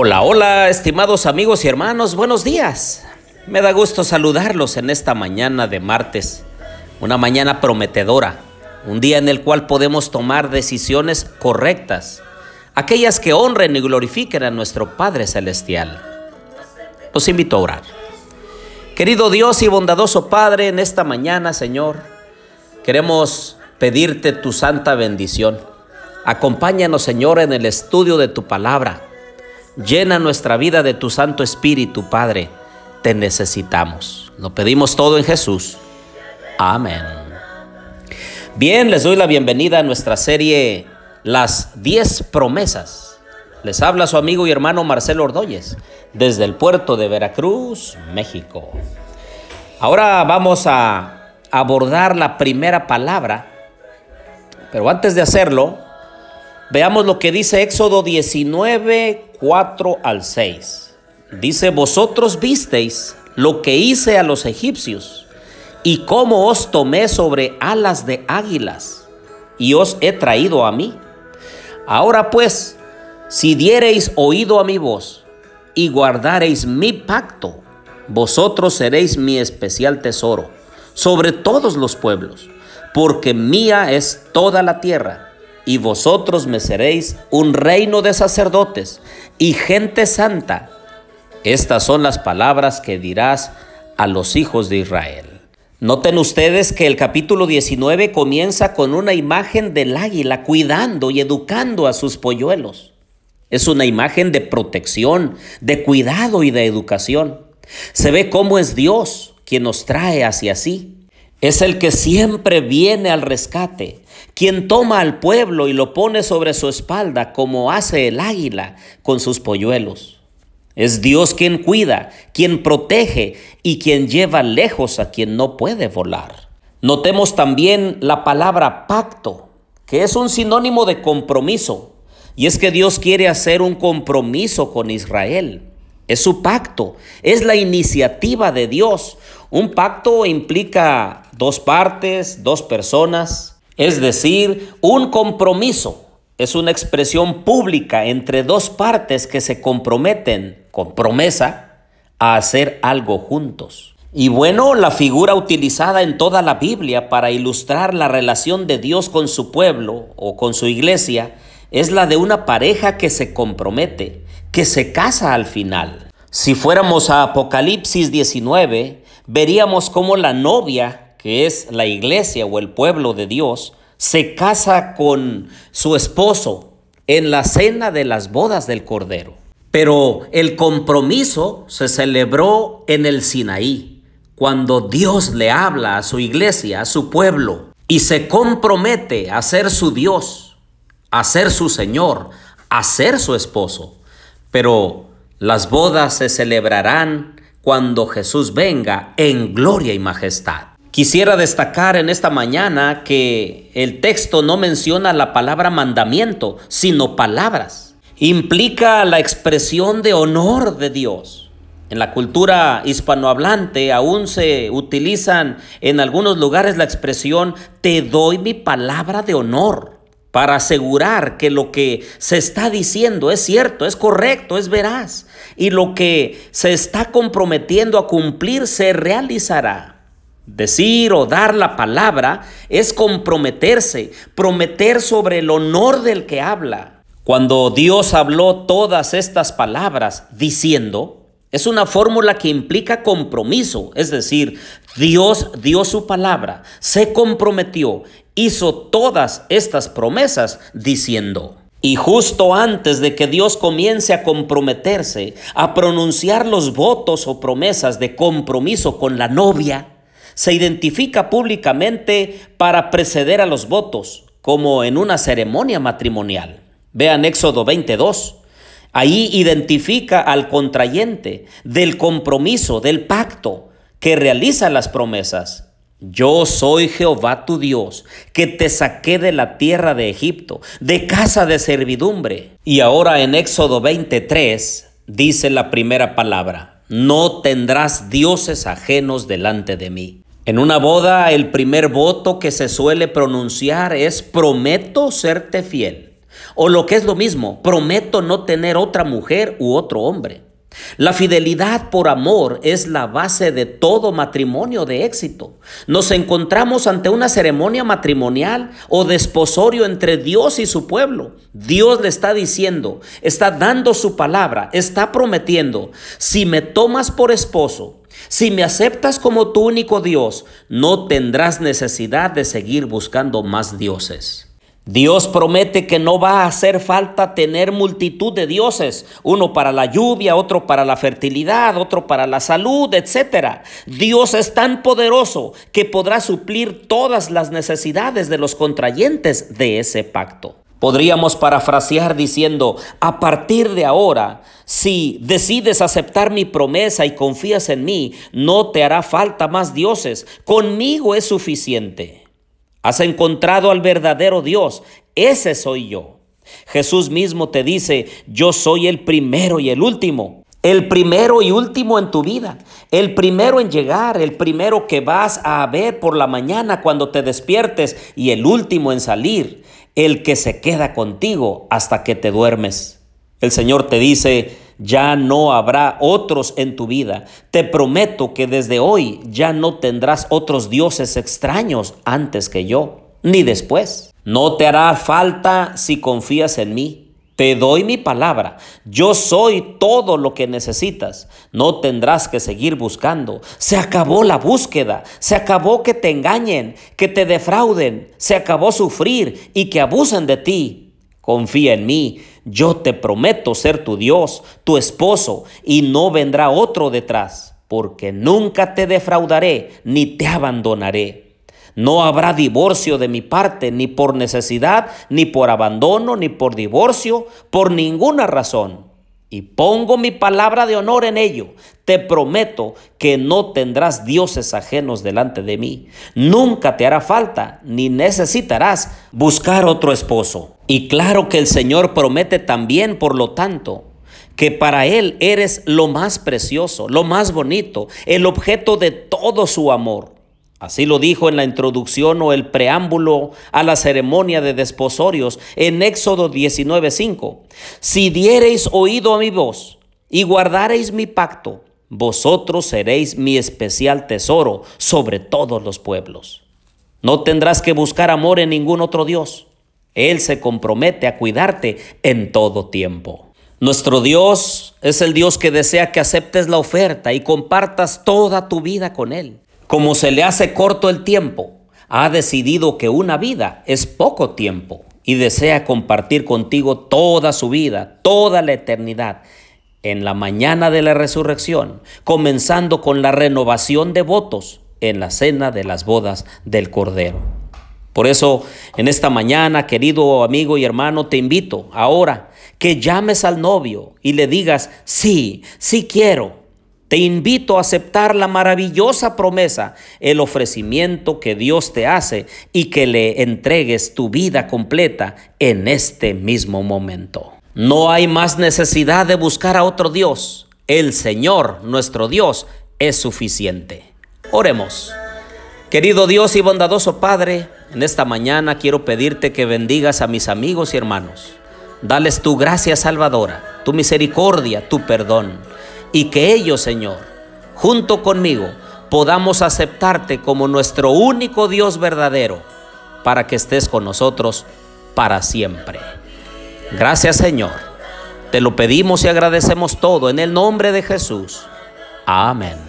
Hola, hola, estimados amigos y hermanos, buenos días. Me da gusto saludarlos en esta mañana de martes, una mañana prometedora, un día en el cual podemos tomar decisiones correctas, aquellas que honren y glorifiquen a nuestro Padre Celestial. Los invito a orar. Querido Dios y bondadoso Padre, en esta mañana, Señor, queremos pedirte tu santa bendición. Acompáñanos, Señor, en el estudio de tu palabra Llena nuestra vida de tu Santo Espíritu, Padre. Te necesitamos. Lo pedimos todo en Jesús. Amén. Bien, les doy la bienvenida a nuestra serie Las 10 promesas. Les habla su amigo y hermano Marcelo Ordóñez desde el puerto de Veracruz, México. Ahora vamos a abordar la primera palabra, pero antes de hacerlo, veamos lo que dice Éxodo 19, 4 al 6. Dice, vosotros visteis lo que hice a los egipcios y cómo os tomé sobre alas de águilas y os he traído a mí. Ahora pues, si diereis oído a mi voz y guardareis mi pacto, vosotros seréis mi especial tesoro sobre todos los pueblos, porque mía es toda la tierra y vosotros me seréis un reino de sacerdotes y gente santa. Estas son las palabras que dirás a los hijos de Israel. Noten ustedes que el capítulo 19 comienza con una imagen del águila cuidando y educando a sus polluelos. Es una imagen de protección, de cuidado y de educación. Se ve cómo es Dios quien nos trae hacia sí. Es el que siempre viene al rescate, quien toma al pueblo y lo pone sobre su espalda como hace el águila con sus polluelos. Es Dios quien cuida, quien protege y quien lleva lejos a quien no puede volar. Notemos también la palabra pacto, que es un sinónimo de compromiso. Y es que Dios quiere hacer un compromiso con Israel. Es su pacto, es la iniciativa de Dios. Un pacto implica dos partes, dos personas, es decir, un compromiso. Es una expresión pública entre dos partes que se comprometen con promesa a hacer algo juntos. Y bueno, la figura utilizada en toda la Biblia para ilustrar la relación de Dios con su pueblo o con su iglesia es la de una pareja que se compromete, que se casa al final. Si fuéramos a Apocalipsis 19, veríamos cómo la novia que es la iglesia o el pueblo de Dios, se casa con su esposo en la cena de las bodas del Cordero. Pero el compromiso se celebró en el Sinaí, cuando Dios le habla a su iglesia, a su pueblo, y se compromete a ser su Dios, a ser su Señor, a ser su esposo. Pero las bodas se celebrarán cuando Jesús venga en gloria y majestad. Quisiera destacar en esta mañana que el texto no menciona la palabra mandamiento, sino palabras. Implica la expresión de honor de Dios. En la cultura hispanohablante aún se utilizan en algunos lugares la expresión te doy mi palabra de honor para asegurar que lo que se está diciendo es cierto, es correcto, es veraz y lo que se está comprometiendo a cumplir se realizará. Decir o dar la palabra es comprometerse, prometer sobre el honor del que habla. Cuando Dios habló todas estas palabras diciendo, es una fórmula que implica compromiso, es decir, Dios dio su palabra, se comprometió, hizo todas estas promesas diciendo. Y justo antes de que Dios comience a comprometerse, a pronunciar los votos o promesas de compromiso con la novia, se identifica públicamente para preceder a los votos, como en una ceremonia matrimonial. Vean Éxodo 22. Ahí identifica al contrayente del compromiso, del pacto que realiza las promesas. Yo soy Jehová tu Dios, que te saqué de la tierra de Egipto, de casa de servidumbre. Y ahora en Éxodo 23 dice la primera palabra, no tendrás dioses ajenos delante de mí. En una boda el primer voto que se suele pronunciar es prometo serte fiel O lo que es lo mismo, prometo no tener otra mujer u otro hombre. La fidelidad por amor es la base de todo matrimonio de éxito. Nos encontramos ante una ceremonia matrimonial o desposorio entre Dios y su pueblo. Dios le está diciendo, está dando su palabra, está prometiendo, si me tomas por esposo, si me aceptas como tu único Dios, no tendrás necesidad de seguir buscando más dioses. Dios promete que no va a hacer falta tener multitud de dioses, uno para la lluvia, otro para la fertilidad, otro para la salud, etc. Dios es tan poderoso que podrá suplir todas las necesidades de los contrayentes de ese pacto. Podríamos parafrasear diciendo, a partir de ahora, si decides aceptar mi promesa y confías en mí, no te hará falta más dioses, conmigo es suficiente. Has encontrado al verdadero Dios, ese soy yo. Jesús mismo te dice, yo soy el primero y el último. El primero y último en tu vida, el primero en llegar, el primero que vas a ver por la mañana cuando te despiertes y el último en salir, el que se queda contigo hasta que te duermes. El Señor te dice, ya no habrá otros en tu vida. Te prometo que desde hoy ya no tendrás otros dioses extraños antes que yo, ni después. No te hará falta si confías en mí. Te doy mi palabra. Yo soy todo lo que necesitas. No tendrás que seguir buscando. Se acabó la búsqueda. Se acabó que te engañen, que te defrauden. Se acabó sufrir y que abusen de ti. Confía en mí, yo te prometo ser tu Dios, tu esposo, y no vendrá otro detrás, porque nunca te defraudaré ni te abandonaré. No habrá divorcio de mi parte, ni por necesidad, ni por abandono, ni por divorcio, por ninguna razón y pongo mi palabra de honor en ello, te prometo que no tendrás dioses ajenos delante de mí. Nunca te hará falta ni necesitarás buscar otro esposo. Y claro que el Señor promete también, por lo tanto, que para Él eres lo más precioso, lo más bonito, el objeto de todo su amor. Así lo dijo en la introducción o el preámbulo a la ceremonia de desposorios en Éxodo 19:5. Si diereis oído a mi voz y guardareis mi pacto, vosotros seréis mi especial tesoro sobre todos los pueblos. No tendrás que buscar amor en ningún otro Dios. Él se compromete a cuidarte en todo tiempo. Nuestro Dios es el Dios que desea que aceptes la oferta y compartas toda tu vida con Él. Como se le hace corto el tiempo, ha decidido que una vida es poco tiempo y desea compartir contigo toda su vida, toda la eternidad, en la mañana de la resurrección, comenzando con la renovación de votos en la cena de las bodas del Cordero. Por eso, en esta mañana, querido amigo y hermano, te invito ahora que llames al novio y le digas, sí, sí quiero, te invito a aceptar la maravillosa promesa, el ofrecimiento que Dios te hace y que le entregues tu vida completa en este mismo momento. No hay más necesidad de buscar a otro Dios. El Señor, nuestro Dios, es suficiente. Oremos. Querido Dios y bondadoso Padre, en esta mañana quiero pedirte que bendigas a mis amigos y hermanos. Dales tu gracia salvadora, tu misericordia, tu perdón y que ellos, Señor, junto conmigo, podamos aceptarte como nuestro único Dios verdadero, para que estés con nosotros para siempre. Gracias, Señor. Te lo pedimos y agradecemos todo en el nombre de Jesús. Amén.